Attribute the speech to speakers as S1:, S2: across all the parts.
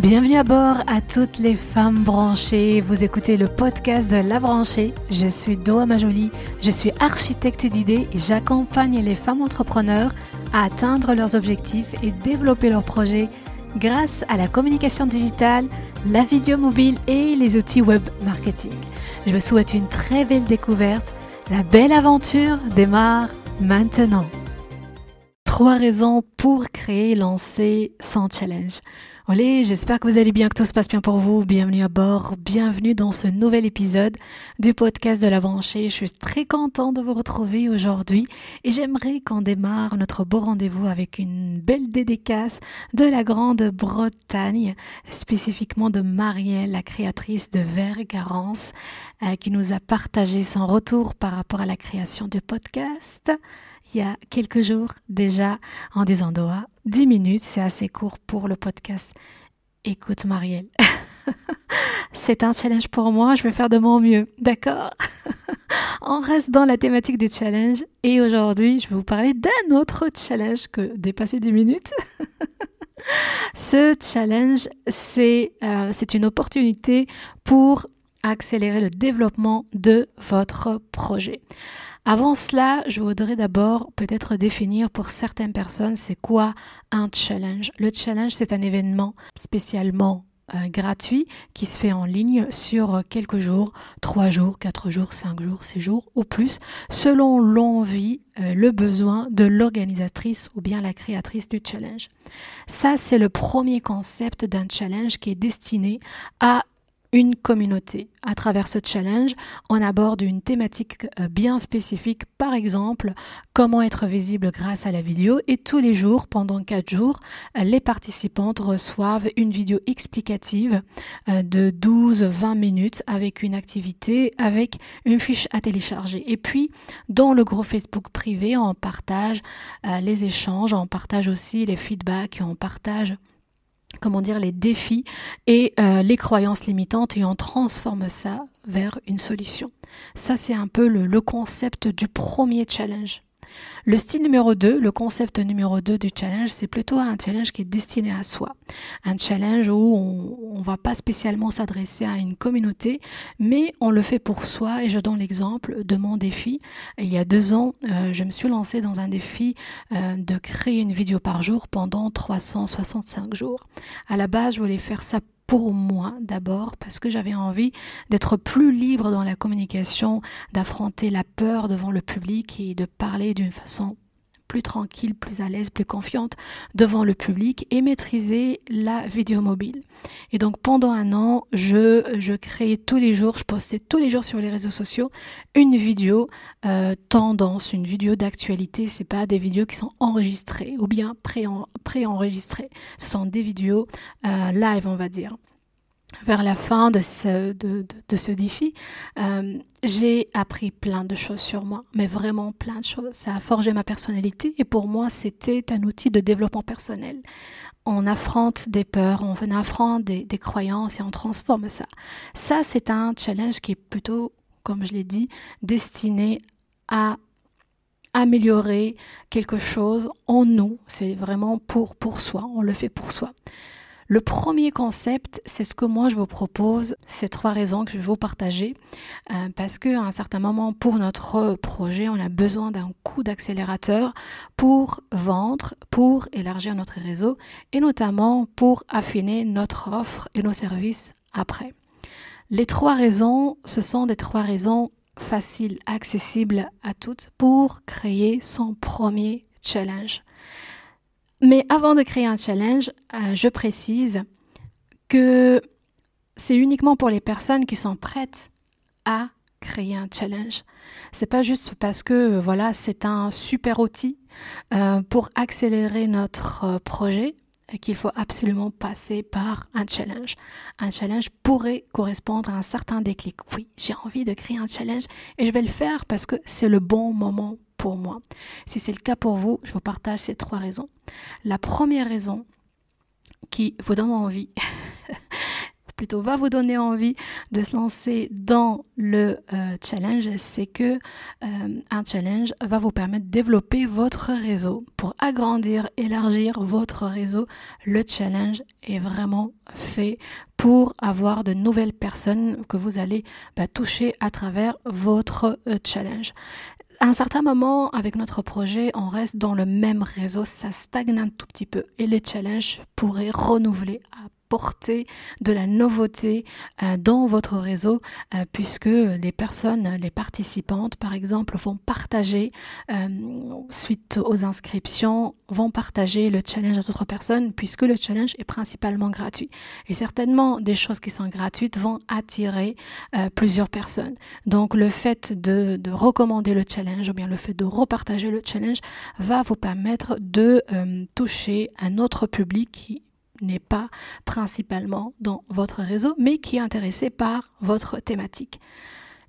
S1: Bienvenue à bord à toutes les femmes branchées. Vous écoutez le podcast de La Branchée. Je suis Doa Majoli, je suis architecte d'idées et j'accompagne les femmes entrepreneurs à atteindre leurs objectifs et développer leurs projets grâce à la communication digitale, la vidéo mobile et les outils web marketing. Je vous souhaite une très belle découverte. La belle aventure démarre maintenant. Trois raisons pour créer, lancer sans challenge. Olé, j'espère que vous allez bien, que tout se passe bien pour vous. Bienvenue à bord, bienvenue dans ce nouvel épisode du podcast de la branchée. Je suis très content de vous retrouver aujourd'hui et j'aimerais qu'on démarre notre beau rendez-vous avec une belle dédicace de la Grande-Bretagne, spécifiquement de Marielle, la créatrice de Vergarance, euh, qui nous a partagé son retour par rapport à la création du podcast il y a quelques jours déjà en disant Doha. 10 minutes, c'est assez court pour le podcast. Écoute Marielle, c'est un challenge pour moi, je vais faire de mon mieux, d'accord? On reste dans la thématique du challenge et aujourd'hui je vais vous parler d'un autre challenge que dépasser 10 minutes. Ce challenge, c'est euh, une opportunité pour accélérer le développement de votre projet. Avant cela, je voudrais d'abord peut-être définir pour certaines personnes c'est quoi un challenge. Le challenge, c'est un événement spécialement euh, gratuit qui se fait en ligne sur quelques jours, 3 jours, 4 jours, 5 jours, 6 jours ou plus, selon l'envie, euh, le besoin de l'organisatrice ou bien la créatrice du challenge. Ça, c'est le premier concept d'un challenge qui est destiné à une communauté. À travers ce challenge, on aborde une thématique euh, bien spécifique, par exemple, comment être visible grâce à la vidéo. Et tous les jours, pendant quatre jours, euh, les participantes reçoivent une vidéo explicative euh, de 12-20 minutes avec une activité, avec une fiche à télécharger. Et puis, dans le groupe Facebook privé, on partage les échanges, on partage aussi les feedbacks, on partage comment dire, les défis et euh, les croyances limitantes et on transforme ça vers une solution. Ça, c'est un peu le concept du premier challenge. Le style numéro 2, le concept numéro 2 du challenge, c'est plutôt un challenge qui est destiné à soi. Un challenge où on ne va pas spécialement s'adresser à une communauté, mais on le fait pour soi. Et je donne l'exemple de mon défi. Il y a deux ans, euh, je me suis lancée dans un défi euh, de créer une vidéo par jour pendant 365 jours. À la base, je voulais faire ça pour moi d'abord parce que j'avais envie d'être plus libre dans la communication, d'affronter la peur devant le public et de parler d'une façon plus tranquille, plus à l'aise, plus confiante devant le public et maîtriser la vidéo mobile. Et donc pendant un an, je, je créais tous les jours, je postais tous les jours sur les réseaux sociaux une vidéo euh, tendance, une vidéo d'actualité. C'est pas des vidéos qui sont enregistrées ou bien pré-enregistrées. Ce sont des vidéos euh, live, on va dire vers la fin de ce, de, ce défi, euh, j'ai appris plein de choses sur moi, mais vraiment plein de choses. Ça a forgé ma personnalité et pour moi, c'était un outil de développement personnel. On affronte des peurs, on affronte des, des croyances et on transforme ça. Ça, c'est un challenge qui est plutôt, comme je l'ai dit, destiné à améliorer quelque chose en nous. C'est vraiment pour, pour soi, on le fait pour soi. Le premier concept, c'est ce que moi je vous propose, ces trois raisons que je vais vous partager, euh, parce qu'à un certain moment pour notre projet, on a besoin d'un coup d'accélérateur pour vendre, pour élargir notre réseau et notamment pour affiner notre offre et nos services après. Les trois raisons, ce sont des trois raisons faciles, accessibles à toutes pour créer son premier challenge. Mais avant de créer un challenge, euh, je précise que c'est uniquement pour les personnes qui sont prêtes à créer un challenge. C'est pas juste parce que voilà, c'est un super outil euh, pour accélérer notre euh, projet qu'il faut absolument passer par un challenge. Un challenge pourrait correspondre à un certain déclic. Oui, j'ai envie de créer un challenge et je vais le faire parce que c'est le bon moment moi. Si c'est le cas pour vous, je vous partage ces trois raisons. La première raison qui vous donne envie, plutôt va vous donner envie de se lancer dans le euh, challenge, c'est que euh, un challenge va vous permettre de développer votre réseau. Pour agrandir, élargir votre réseau, le challenge est vraiment fait pour avoir de nouvelles personnes que vous allez bah, toucher à travers votre euh, challenge à un certain moment, avec notre projet, on reste dans le même réseau, ça stagne un tout petit peu et les challenges pourraient renouveler à porter de la nouveauté euh, dans votre réseau euh, puisque les personnes, les participantes par exemple, vont partager euh, suite aux inscriptions, vont partager le challenge à d'autres personnes puisque le challenge est principalement gratuit. Et certainement des choses qui sont gratuites vont attirer plusieurs personnes. Donc le fait de, de, recommander le challenge ou bien le fait de repartager le challenge va vous permettre de toucher un autre public qui n'est pas principalement dans votre réseau, mais qui est intéressé par votre thématique.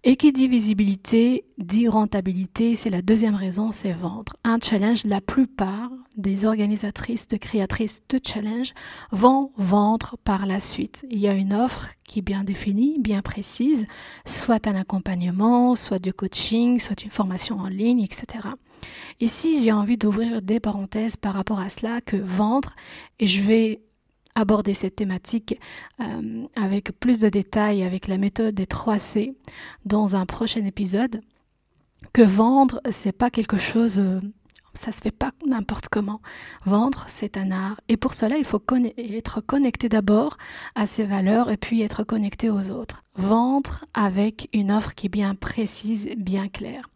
S1: Et qui dit visibilité, dit rentabilité, c'est la deuxième raison, c'est vendre. Un challenge, la plupart des organisatrices, de créatrices de challenge vont vendre par la suite. Il y a une offre qui est bien définie, bien précise, soit un accompagnement, soit du coaching, soit une formation en ligne, etc. Ici, j'ai envie d'ouvrir des parenthèses par rapport à cela, que vendre, et je vais aborder cette thématique euh, avec plus de détails avec la méthode des 3 C dans un prochain épisode. Que vendre, c'est pas quelque chose, euh, ça se fait pas n'importe comment. Vendre, c'est un art. Et pour cela, il faut être connecté d'abord à ses valeurs et puis être connecté aux autres. Vendre avec une offre qui est bien précise, bien claire.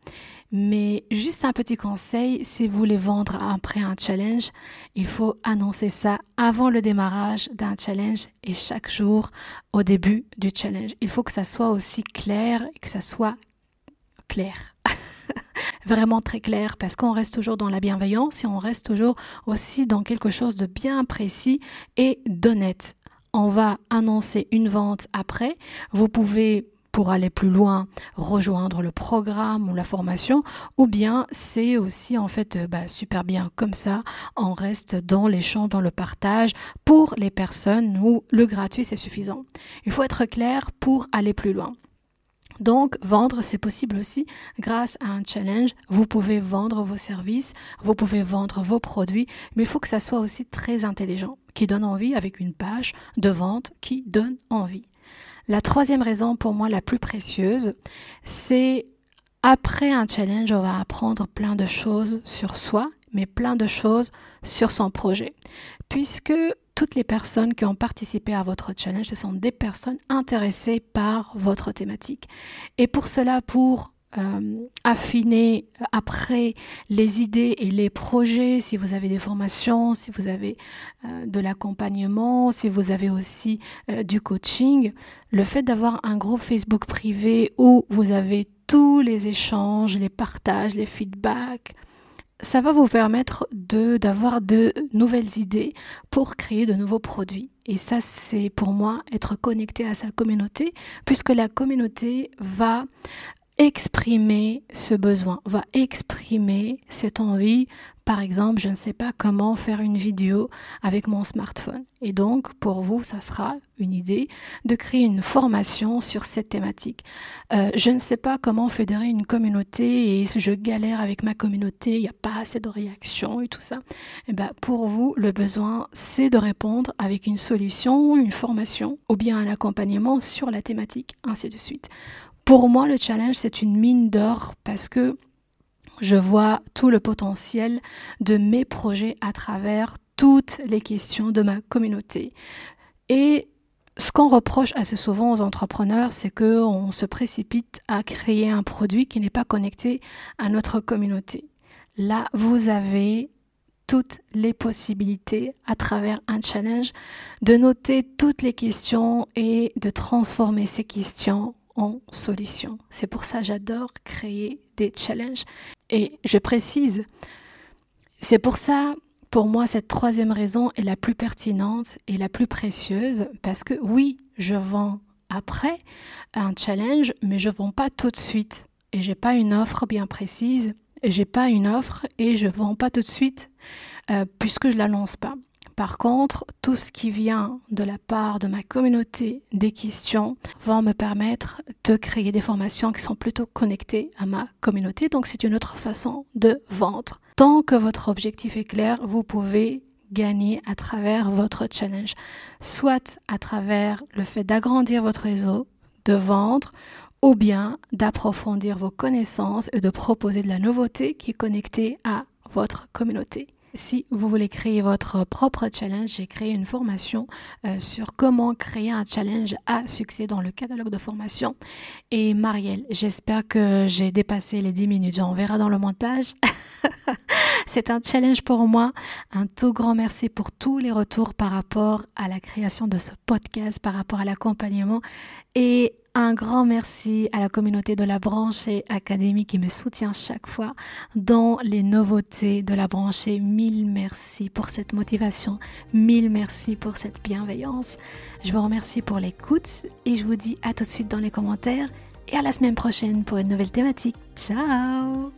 S1: Mais juste un petit conseil, si vous voulez vendre après un challenge, il faut annoncer ça avant le démarrage d'un challenge et chaque jour au début du challenge. Il faut que ça soit aussi clair que ça soit clair. Vraiment très clair parce qu'on reste toujours dans la bienveillance et on reste toujours aussi dans quelque chose de bien précis et d'honnête. On va annoncer une vente après. Vous pouvez pour aller plus loin, rejoindre le programme ou la formation, ou bien c'est aussi en fait euh, bah, super bien comme ça, on reste dans les champs, dans le partage pour les personnes où le gratuit c'est suffisant. Il faut être clair pour aller plus loin. Donc, vendre, c'est possible aussi grâce à un challenge. Vous pouvez vendre vos services, vous pouvez vendre vos produits, mais il faut que ça soit aussi très intelligent, qui donne envie avec une page de vente qui donne envie. La troisième raison pour moi la plus précieuse, c'est après un challenge, on va apprendre plein de choses sur soi, mais plein de choses sur son projet. Puisque toutes les personnes qui ont participé à votre challenge, ce sont des personnes intéressées par votre thématique. Et pour cela, pour euh, affiner après les idées et les projets, si vous avez des formations, si vous avez euh, de l'accompagnement, si vous avez aussi euh, du coaching, le fait d'avoir un groupe Facebook privé où vous avez tous les échanges, les partages, les feedbacks, ça va vous permettre de d'avoir de nouvelles idées pour créer de nouveaux produits. Et ça, c'est pour moi être connecté à sa communauté, puisque la communauté va exprimer ce besoin, va exprimer cette envie. Par exemple, je ne sais pas comment faire une vidéo avec mon smartphone. Et donc, pour vous, ça sera une idée de créer une formation sur cette thématique. Euh, je ne sais pas comment fédérer une communauté et je galère avec ma communauté, il n'y a pas assez de réactions et tout ça. Et eh ben, pour vous, le besoin, c'est de répondre avec une solution, une formation ou bien un accompagnement sur la thématique, ainsi de suite. Pour moi, le challenge, c'est une mine d'or parce que je vois tout le potentiel de mes projets à travers toutes les questions de ma communauté. Et ce qu'on reproche assez souvent aux entrepreneurs, c'est qu'on se précipite à créer un produit qui n'est pas connecté à notre communauté. Là, vous avez toutes les possibilités à travers un challenge de noter toutes les questions et de transformer ces questions en solution. C'est pour ça j'adore créer des challenges. Et je précise, c'est pour ça, pour moi, cette troisième raison est la plus pertinente et la plus précieuse, parce que oui, je vends après un challenge, mais je vends pas tout de suite. Et j'ai pas une offre bien précise, et j'ai pas une offre et je vends pas tout de suite, euh, puisque je la lance pas. Par contre, tout ce qui vient de la part de ma communauté des questions vont me permettre de créer des formations qui sont plutôt connectées à ma communauté. Donc c'est une autre façon de vendre. Tant que votre objectif est clair, vous pouvez gagner à travers votre challenge, soit à travers le fait d'agrandir votre réseau, de vendre, ou bien d'approfondir vos connaissances et de proposer de la nouveauté qui est connectée à votre communauté. Si vous voulez créer votre propre challenge, j'ai créé une formation euh, sur comment créer un challenge à succès dans le catalogue de formation. Et Marielle, j'espère que j'ai dépassé les 10 minutes. On verra dans le montage. C'est un challenge pour moi. Un tout grand merci pour tous les retours par rapport à la création de ce podcast, par rapport à l'accompagnement et un grand merci à la communauté de la branchée académie qui me soutient chaque fois dans les nouveautés de la branchée. Mille merci pour cette motivation, mille merci pour cette bienveillance. Je vous remercie pour l'écoute et je vous dis à tout de suite dans les commentaires et à la semaine prochaine pour une nouvelle thématique. Ciao